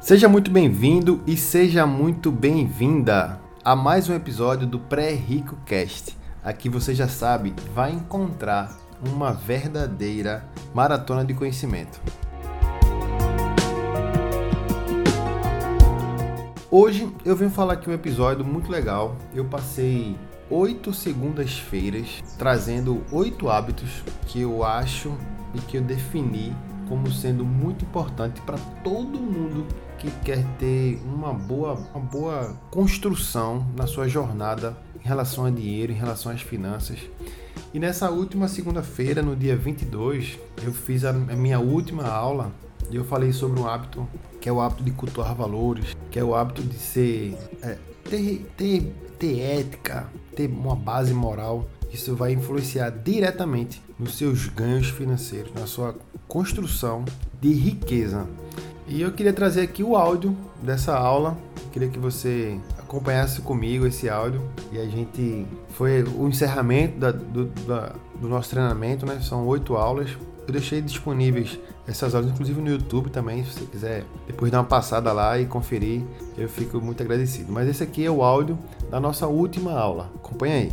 Seja muito bem-vindo e seja muito bem-vinda a mais um episódio do Pré-Rico Cast. Aqui você já sabe, vai encontrar uma verdadeira maratona de conhecimento. Hoje eu venho falar aqui um episódio muito legal. Eu passei oito segundas-feiras trazendo oito hábitos que eu acho e que eu defini como sendo muito importante para todo mundo que quer ter uma boa, uma boa construção na sua jornada em relação a dinheiro, em relação às finanças. E nessa última segunda-feira, no dia 22, eu fiz a minha última aula e eu falei sobre um hábito que é o hábito de cultuar valores, que é o hábito de ser é, ter, ter, ter ética, ter uma base moral. Isso vai influenciar diretamente nos seus ganhos financeiros, na sua construção de riqueza. E eu queria trazer aqui o áudio dessa aula. queria que você acompanhasse comigo esse áudio e a gente foi o encerramento da, do, da, do nosso treinamento, né? São oito aulas. Eu deixei disponíveis essas aulas, inclusive no YouTube também, se você quiser depois dar uma passada lá e conferir, eu fico muito agradecido. Mas esse aqui é o áudio da nossa última aula. Acompanha aí.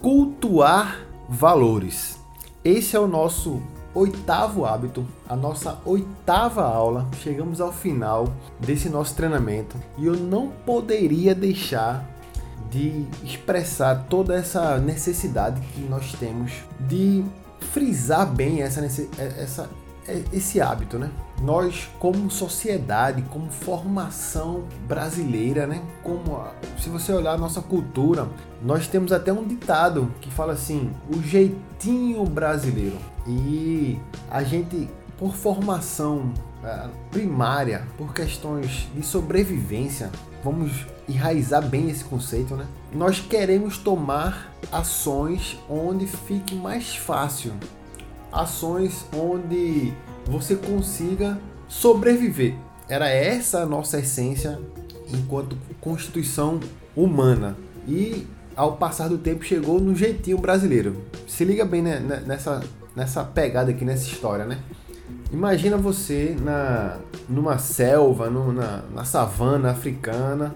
Cultuar valores. Esse é o nosso oitavo hábito, a nossa oitava aula. Chegamos ao final desse nosso treinamento e eu não poderia deixar de expressar toda essa necessidade que nós temos de frisar bem essa, essa, esse hábito, né? Nós, como sociedade, como formação brasileira, né? Como se você olhar a nossa cultura, nós temos até um ditado que fala assim: o jeitinho brasileiro. E a gente, por formação uh, primária, por questões de sobrevivência, vamos enraizar bem esse conceito, né? Nós queremos tomar ações onde fique mais fácil, ações onde você consiga sobreviver. Era essa a nossa essência enquanto constituição humana. E ao passar do tempo chegou no jeitinho brasileiro. Se liga bem né, nessa nessa pegada aqui, nessa história, né? Imagina você na, numa selva, na, na savana africana,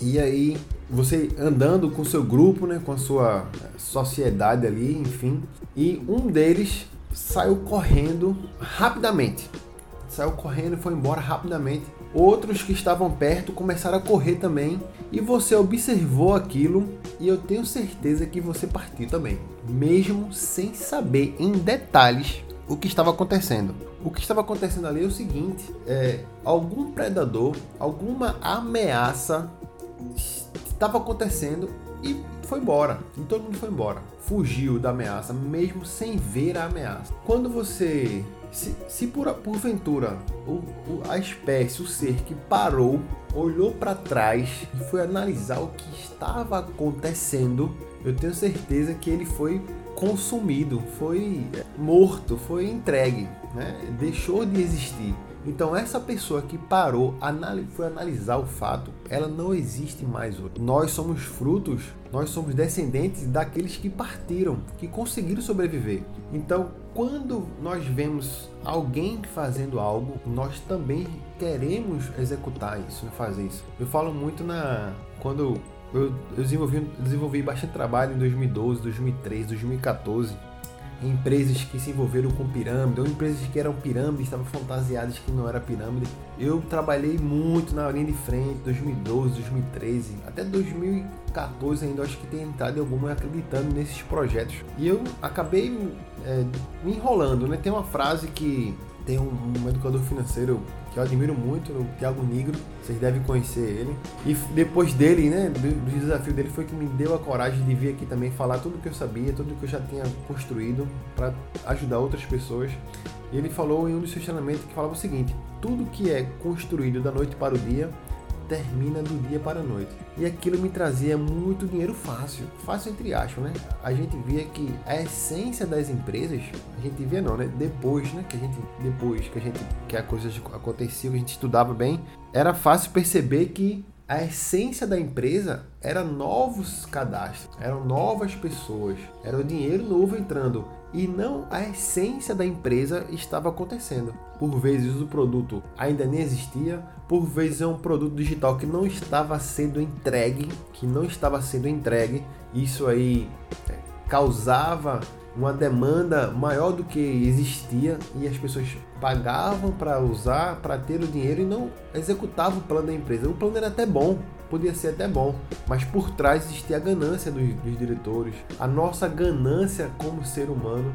e aí você andando com seu grupo, né, com a sua sociedade ali, enfim, e um deles saiu correndo rapidamente. Saiu correndo e foi embora rapidamente. Outros que estavam perto começaram a correr também e você observou aquilo e eu tenho certeza que você partiu também, mesmo sem saber em detalhes o que estava acontecendo. O que estava acontecendo ali é o seguinte: é, algum predador, alguma ameaça estava acontecendo e foi embora. E todo mundo foi embora. Fugiu da ameaça, mesmo sem ver a ameaça. Quando você se, se por, porventura o, o, a espécie, o ser que parou, olhou para trás e foi analisar o que estava acontecendo, eu tenho certeza que ele foi consumido, foi morto, foi entregue, né? deixou de existir. Então essa pessoa que parou, foi analisar o fato, ela não existe mais hoje. Nós somos frutos, nós somos descendentes daqueles que partiram, que conseguiram sobreviver. Então quando nós vemos alguém fazendo algo, nós também queremos executar isso, fazer isso. Eu falo muito na quando eu, desenvolvi, desenvolvi bastante trabalho em 2012, 2013, 2014 empresas que se envolveram com pirâmide, ou empresas que eram pirâmides, estavam fantasiadas que não era pirâmide. Eu trabalhei muito na linha de frente, 2012, 2013, até 2014 ainda acho que tem entrado alguma acreditando nesses projetos. E eu acabei é, me enrolando, né? Tem uma frase que tem um, um educador financeiro que eu admiro muito, o Thiago Negro, vocês devem conhecer ele. E depois dele, né, do, do, desafio dele foi que me deu a coragem de vir aqui também falar tudo que eu sabia, tudo que eu já tinha construído para ajudar outras pessoas. E ele falou em um dos seus treinamentos que falava o seguinte: tudo que é construído da noite para o dia termina do dia para a noite. E aquilo me trazia muito dinheiro fácil, fácil entre aspas, né? A gente via que a essência das empresas, a gente via não, né? Depois, né? Que a gente depois que a gente que a coisa acontecia, que a gente estudava bem, era fácil perceber que a essência da empresa era novos cadastros, eram novas pessoas, era o dinheiro novo entrando. E não a essência da empresa estava acontecendo. Por vezes o produto ainda nem existia, por vezes é um produto digital que não estava sendo entregue, que não estava sendo entregue. Isso aí é, causava uma demanda maior do que existia e as pessoas pagavam para usar, para ter o dinheiro e não executavam o plano da empresa. O plano era até bom, podia ser até bom, mas por trás existia a ganância dos, dos diretores, a nossa ganância como ser humano.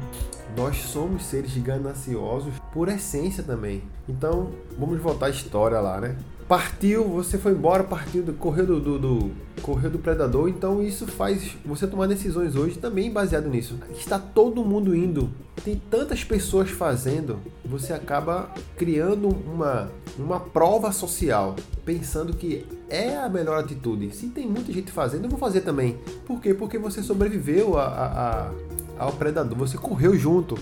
Nós somos seres gananciosos por essência também. Então, vamos voltar à história lá, né? Partiu, você foi embora, partiu, correu do, do, do, correu do predador. Então isso faz você tomar decisões hoje também baseado nisso. Está todo mundo indo, tem tantas pessoas fazendo, você acaba criando uma, uma prova social, pensando que é a melhor atitude. Se tem muita gente fazendo, eu vou fazer também. Por quê? Porque você sobreviveu a, a, a ao predador, você correu junto.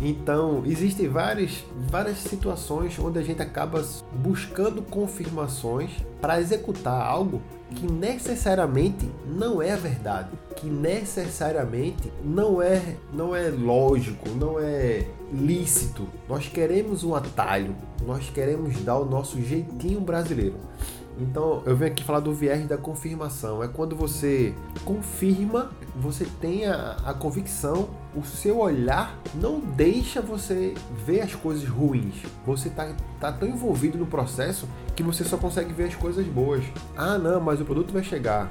Então, existem várias, várias situações onde a gente acaba buscando confirmações para executar algo que necessariamente não é verdade, que necessariamente não é, não é lógico, não é lícito. Nós queremos um atalho, nós queremos dar o nosso jeitinho brasileiro. Então, eu venho aqui falar do viés da confirmação. É quando você confirma, você tem a, a convicção, o seu olhar não deixa você ver as coisas ruins. Você está tá tão envolvido no processo que você só consegue ver as coisas boas. Ah, não, mas o produto vai chegar.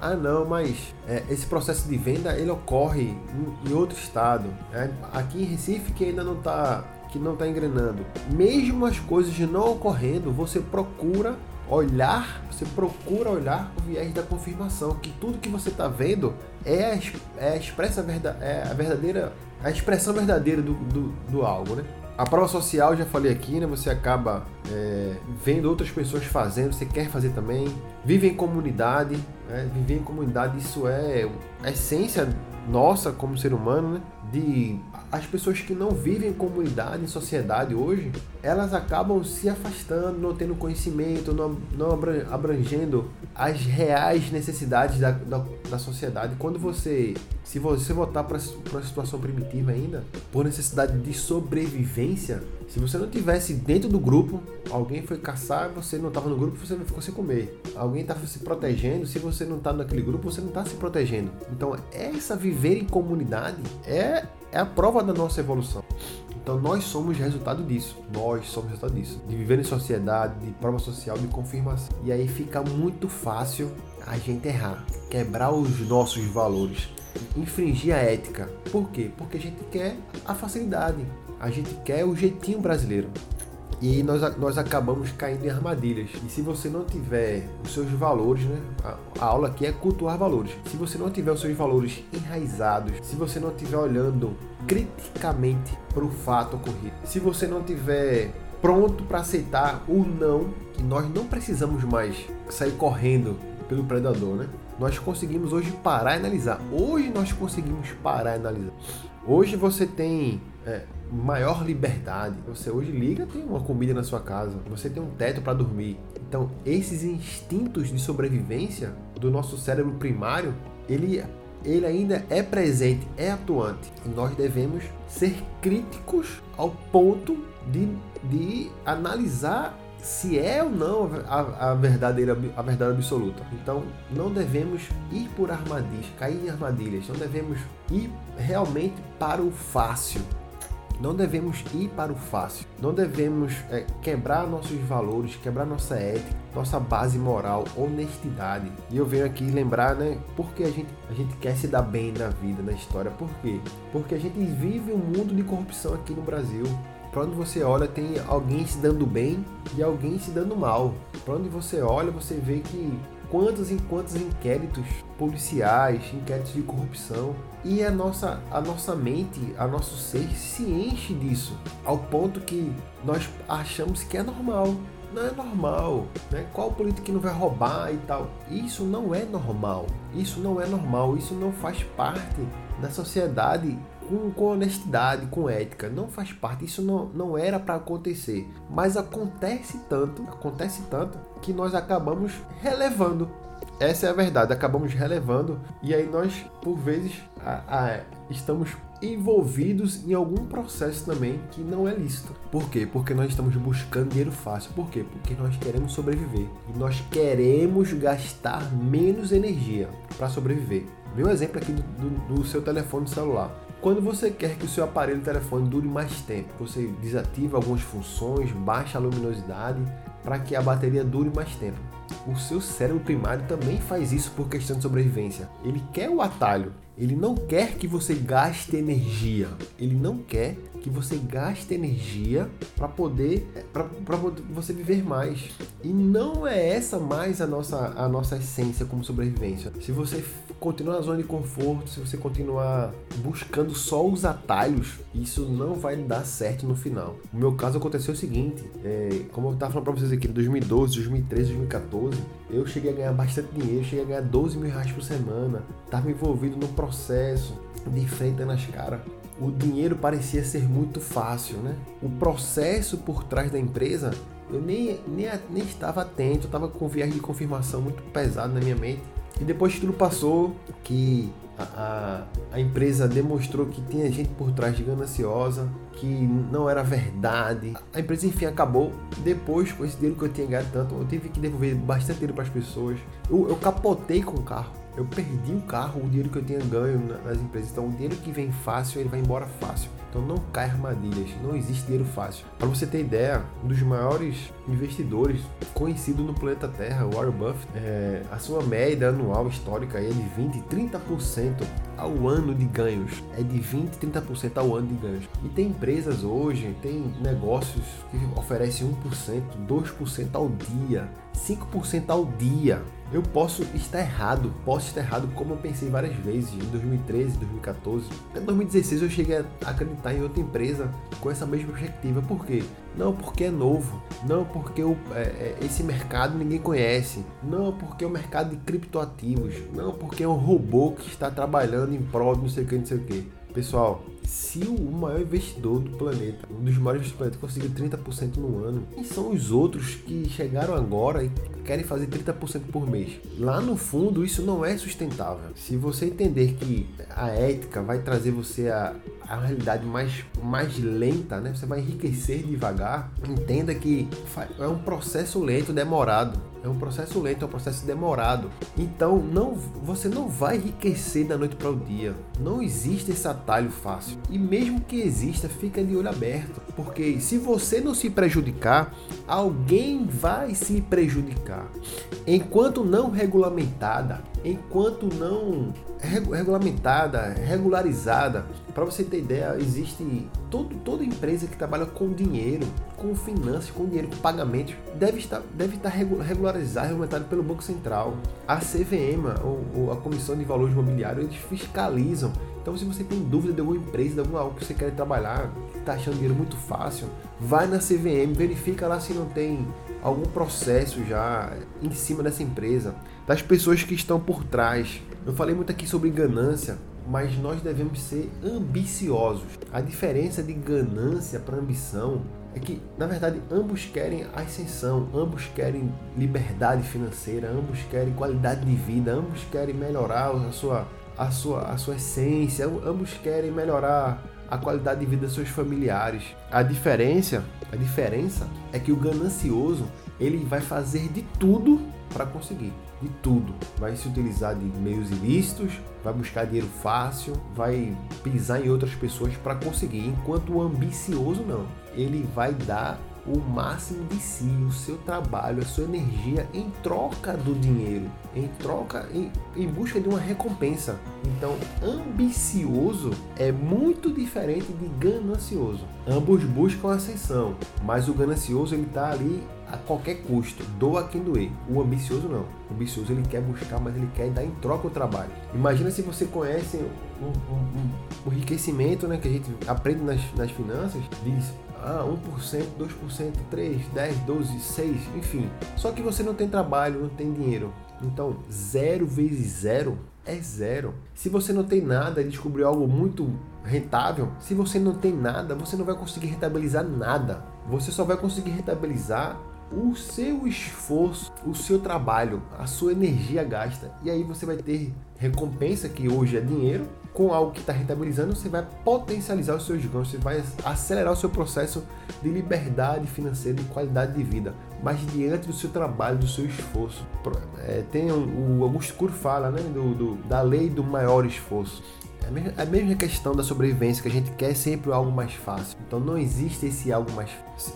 Ah, não, mas é, esse processo de venda ele ocorre em, em outro estado. É, aqui em Recife que ainda não está que não está engrenando. Mesmo as coisas não ocorrendo, você procura olhar, você procura olhar o viés da confirmação, que tudo que você está vendo é a, é a expressa é a verdadeira, a expressão verdadeira do, do, do algo, né? A prova social, já falei aqui, né? Você acaba é, vendo outras pessoas fazendo, você quer fazer também. Vive em comunidade, né? viver em comunidade, isso é a essência nossa como ser humano, né? De as pessoas que não vivem em comunidade, em sociedade hoje, elas acabam se afastando, não tendo conhecimento, não, não abrangendo as reais necessidades da, da, da sociedade. Quando você, se você voltar para a situação primitiva ainda, por necessidade de sobrevivência, se você não tivesse dentro do grupo, alguém foi caçar, você não estava no grupo, você não ficou sem comer. Alguém estava se protegendo, se você não está naquele grupo, você não está se protegendo. Então, essa viver em comunidade é é a prova da nossa evolução. Então nós somos resultado disso. Nós somos resultado disso. De viver em sociedade, de prova social, de confirmação. E aí fica muito fácil a gente errar, quebrar os nossos valores, infringir a ética. Por quê? Porque a gente quer a facilidade. A gente quer o jeitinho brasileiro. E nós, nós acabamos caindo em armadilhas. E se você não tiver os seus valores, né? A, a aula aqui é cultuar valores. Se você não tiver os seus valores enraizados, se você não estiver olhando criticamente para o fato ocorrido, se você não tiver pronto para aceitar o não, que nós não precisamos mais sair correndo pelo predador, né? Nós conseguimos hoje parar e analisar. Hoje nós conseguimos parar e analisar. Hoje você tem é, maior liberdade. Você hoje liga, tem uma comida na sua casa, você tem um teto para dormir. Então, esses instintos de sobrevivência do nosso cérebro primário, ele ele ainda é presente, é atuante. E nós devemos ser críticos ao ponto de, de analisar se é ou não a, a, verdadeira a verdade absoluta. Então não devemos ir por armadilhas, cair em armadilhas, não devemos ir realmente para o fácil. Não devemos ir para o fácil. Não devemos é, quebrar nossos valores, quebrar nossa ética, nossa base moral, honestidade. E eu venho aqui lembrar, né, porque a gente, a gente quer se dar bem na vida, na história. Por quê? Porque a gente vive um mundo de corrupção aqui no Brasil. Para onde você olha, tem alguém se dando bem e alguém se dando mal. Para onde você olha, você vê que quantos e quantos inquéritos policiais, inquéritos de corrupção. E a nossa, a nossa mente, a nosso ser se enche disso, ao ponto que nós achamos que é normal. Não é normal, né? Qual político que não vai roubar e tal? Isso não é normal. Isso não é normal. Isso não faz parte da sociedade com, com honestidade, com ética. Não faz parte, isso não, não era para acontecer. Mas acontece tanto, acontece tanto, que nós acabamos relevando. Essa é a verdade, acabamos relevando e aí nós, por vezes, a, a, estamos envolvidos em algum processo também que não é lícito. Por quê? Porque nós estamos buscando dinheiro fácil. Por quê? Porque nós queremos sobreviver. E nós queremos gastar menos energia para sobreviver. Meu exemplo aqui do, do, do seu telefone celular. Quando você quer que o seu aparelho telefone dure mais tempo, você desativa algumas funções, baixa a luminosidade para que a bateria dure mais tempo. O seu cérebro primário também faz isso por questão de sobrevivência. Ele quer o atalho, ele não quer que você gaste energia, ele não quer que você gaste energia para poder para você viver mais. E não é essa mais a nossa a nossa essência como sobrevivência. Se você continuar na zona de conforto, se você continuar buscando só os atalhos, isso não vai dar certo no final. No meu caso aconteceu o seguinte, é, como eu estava falando para vocês aqui, em 2012, 2013, 2014, eu cheguei a ganhar bastante dinheiro, cheguei a ganhar 12 mil reais por semana, estava envolvido no processo, de frente nas caras o dinheiro parecia ser muito fácil, né? O processo por trás da empresa, eu nem, nem, nem estava atento, eu estava com viagem de confirmação muito pesado na minha mente. E depois que tudo passou, que a, a, a, empresa demonstrou que tinha gente por trás de gananciosa, que não era verdade. A empresa enfim acabou. Depois, com esse dinheiro que eu tinha ganhado tanto, eu tive que devolver bastante dinheiro para as pessoas. Eu, eu capotei com o carro eu perdi o carro, o dinheiro que eu tinha ganho nas empresas. Então, o dinheiro que vem fácil, ele vai embora fácil. Então, não cai armadilhas, não existe dinheiro fácil. Para você ter ideia, um dos maiores investidores conhecido no planeta Terra, Warren Buffett, é, a sua média anual histórica é de 20, 30% ao ano de ganhos. É de 20, 30% ao ano de ganhos. E tem empresas hoje, tem negócios que oferecem 1%, 2% ao dia, 5% ao dia. Eu posso estar errado, posso estar errado como eu pensei várias vezes em 2013, 2014. Em 2016 eu cheguei a acreditar em outra empresa com essa mesma perspectiva. Por quê? Não porque é novo, não porque o, é, é, esse mercado ninguém conhece, não porque é o mercado de criptoativos, não porque é um robô que está trabalhando em prol de não sei o que, não sei o que. Pessoal, se o maior investidor do planeta, um dos maiores do planeta, conseguiu 30% no ano, quem são os outros que chegaram agora e querem fazer 30% por mês? Lá no fundo, isso não é sustentável. Se você entender que a ética vai trazer você a, a realidade mais, mais lenta, né? Você vai enriquecer devagar. Entenda que é um processo lento, demorado. É um processo lento, é um processo demorado. Então, não, você não vai enriquecer da noite para o dia. Não existe esse atalho fácil. E mesmo que exista, fica de olho aberto, porque se você não se prejudicar, alguém vai se prejudicar. Enquanto não regulamentada, enquanto não regulamentada, regularizada, para você ter ideia, existe todo, toda empresa que trabalha com dinheiro, com finanças, com dinheiro, com pagamentos, deve estar, deve estar regularizado, regulamentado pelo Banco Central. A CVM, ou, ou a Comissão de Valores Imobiliários, eles fiscalizam. Então, se você tem dúvida de alguma empresa, de alguma algo que você quer trabalhar, está achando dinheiro muito fácil, vai na CVM, verifica lá se não tem algum processo já em cima dessa empresa, das pessoas que estão por trás. Eu falei muito aqui sobre ganância, mas nós devemos ser ambiciosos. A diferença de ganância para ambição é que, na verdade, ambos querem ascensão, ambos querem liberdade financeira, ambos querem qualidade de vida, ambos querem melhorar a sua, a sua, a sua essência, ambos querem melhorar a qualidade de vida dos seus familiares. A diferença, a diferença é que o ganancioso, ele vai fazer de tudo para conseguir, de tudo. Vai se utilizar de meios ilícitos, vai buscar dinheiro fácil, vai pisar em outras pessoas para conseguir, enquanto o ambicioso não. Ele vai dar o máximo de si, o seu trabalho, a sua energia em troca do dinheiro, em troca, em, em busca de uma recompensa. Então, ambicioso é muito diferente de ganancioso. Ambos buscam ascensão, mas o ganancioso ele está ali a qualquer custo, doa quem doer. O ambicioso não. O ambicioso ele quer buscar, mas ele quer dar em troca o trabalho. Imagina se você conhece o um, um, um, enriquecimento né, que a gente aprende nas, nas finanças, diz ah, 1%, 2%, 3, 10, 12, 6, enfim. Só que você não tem trabalho, não tem dinheiro. Então, zero vezes zero é zero. Se você não tem nada e descobriu algo muito rentável, se você não tem nada, você não vai conseguir rentabilizar nada. Você só vai conseguir rentabilizar o seu esforço, o seu trabalho, a sua energia gasta. E aí você vai ter recompensa, que hoje é dinheiro, com algo que está rentabilizando, você vai potencializar os seus ganhos, você vai acelerar o seu processo de liberdade financeira e qualidade de vida, mas diante do seu trabalho, do seu esforço. É, tem um, o Augusto Cury fala né, do, do, da lei do maior esforço. É a mesma questão da sobrevivência, que a gente quer sempre algo mais fácil. Então não existe esse algo mais se,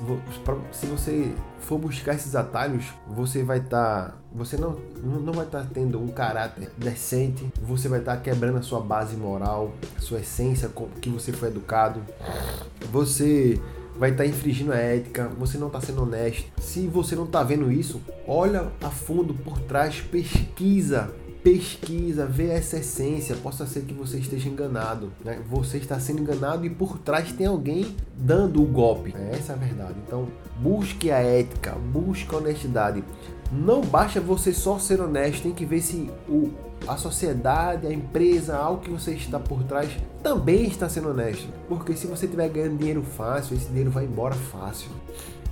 se você for buscar esses atalhos, você vai estar, tá, você não, não vai estar tá tendo um caráter decente, você vai estar tá quebrando a sua base moral, sua essência com que você foi educado. Você vai estar tá infringindo a ética, você não está sendo honesto. Se você não está vendo isso, olha a fundo por trás, pesquisa pesquisa, vê essa essência, possa ser que você esteja enganado, né? Você está sendo enganado e por trás tem alguém dando o golpe. É essa é a verdade. Então, busque a ética, busque a honestidade. Não basta você só ser honesto, tem que ver se o, a sociedade, a empresa, algo que você está por trás também está sendo honesto. Porque se você estiver ganhando dinheiro fácil, esse dinheiro vai embora fácil.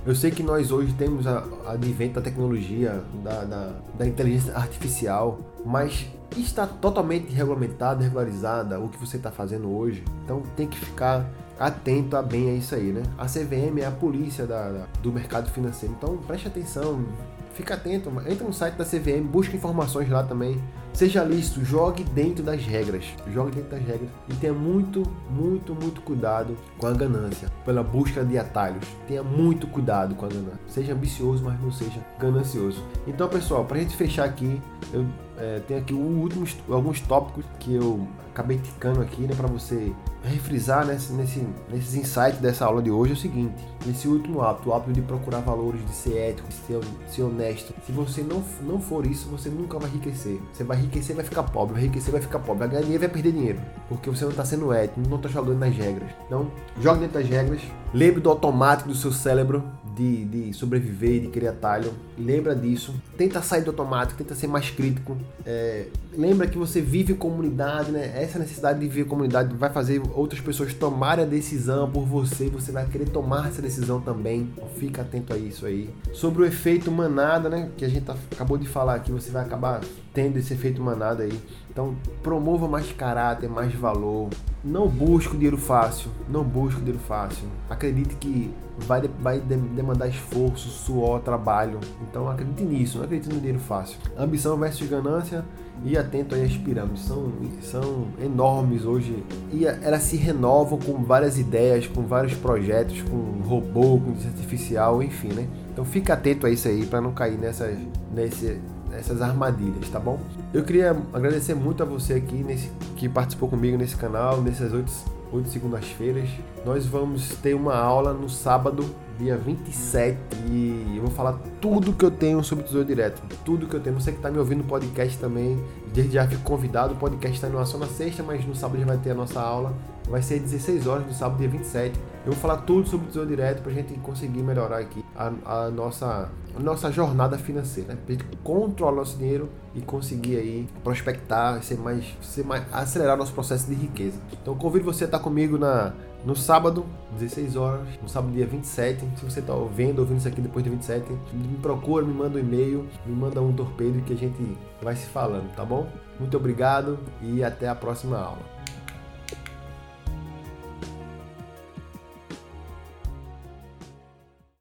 Eu sei que nós hoje temos a, advento da tecnologia, da, da, da inteligência artificial, mas está totalmente regulamentado, regularizada o que você está fazendo hoje. Então tem que ficar atento a bem a isso aí, né? A CVM é a polícia da, da, do mercado financeiro, então preste atenção, fica atento, entra no site da CVM, busca informações lá também. Seja lícito, jogue dentro das regras. Jogue dentro das regras e tenha muito, muito, muito cuidado com a ganância, pela busca de atalhos. Tenha muito cuidado com a ganância. Seja ambicioso, mas não seja ganancioso. Então, pessoal, para a gente fechar aqui, eu é, tenho aqui últimos, alguns tópicos que eu acabei ticando aqui, né, para você refrisar nesse, nesse, nesses insights dessa aula de hoje é o seguinte: esse último hábito, o hábito de procurar valores, de ser ético, de ser, ser honesto. Se você não, não for isso, você nunca vai enriquecer. Você vai enriquecer, vai ficar pobre, vai enriquecer, vai ficar pobre, vai ganhar dinheiro, vai perder dinheiro, porque você não está sendo ético, não está jogando nas regras. Então, jogue dentro das regras, lembre do automático do seu cérebro de, de sobreviver, de criar atalho. Lembra disso. Tenta sair do automático, tenta ser mais crítico. É, lembra que você vive comunidade, né? Essa necessidade de viver comunidade vai fazer outras pessoas tomarem a decisão por você. Você vai querer tomar essa decisão também. Então, fica atento a isso aí. Sobre o efeito manada, né? Que a gente acabou de falar aqui, você vai acabar tendo esse efeito manada aí. Então, promova mais caráter, mais valor. Não busque o dinheiro fácil. Não busque dinheiro fácil. Acredite que vai, vai demandar esforço, suor, trabalho. Então, acredite nisso. Não acredite no dinheiro fácil. Ambição versus ganância e atento aí às pirâmides. São, são enormes hoje. E elas se renovam com várias ideias, com vários projetos, com robô, com artificial, enfim, né? Então, fica atento a isso aí para não cair nessas, nesse, essas armadilhas, tá bom? Eu queria agradecer muito a você aqui nesse, que participou comigo nesse canal, nessas oito, oito segundas-feiras. Nós vamos ter uma aula no sábado, dia 27, e eu vou falar tudo que eu tenho sobre Tesouro Direto. Tudo que eu tenho. Você que está me ouvindo no podcast também, desde já fico convidado. O podcast está só na sexta, mas no sábado já vai ter a nossa aula. Vai ser 16 horas no sábado, dia 27. Eu vou falar tudo sobre o Tesouro Direto para a gente conseguir melhorar aqui a, a, nossa, a nossa jornada financeira. Né? Para a gente controlar nosso dinheiro e conseguir aí prospectar, ser mais, ser mais, acelerar nosso processo de riqueza. Então convido você a estar comigo na, no sábado, 16 horas, no sábado dia 27. Se você está vendo, ouvindo isso aqui depois do 27, me procura, me manda um e-mail, me manda um torpedo que a gente vai se falando, tá bom? Muito obrigado e até a próxima aula.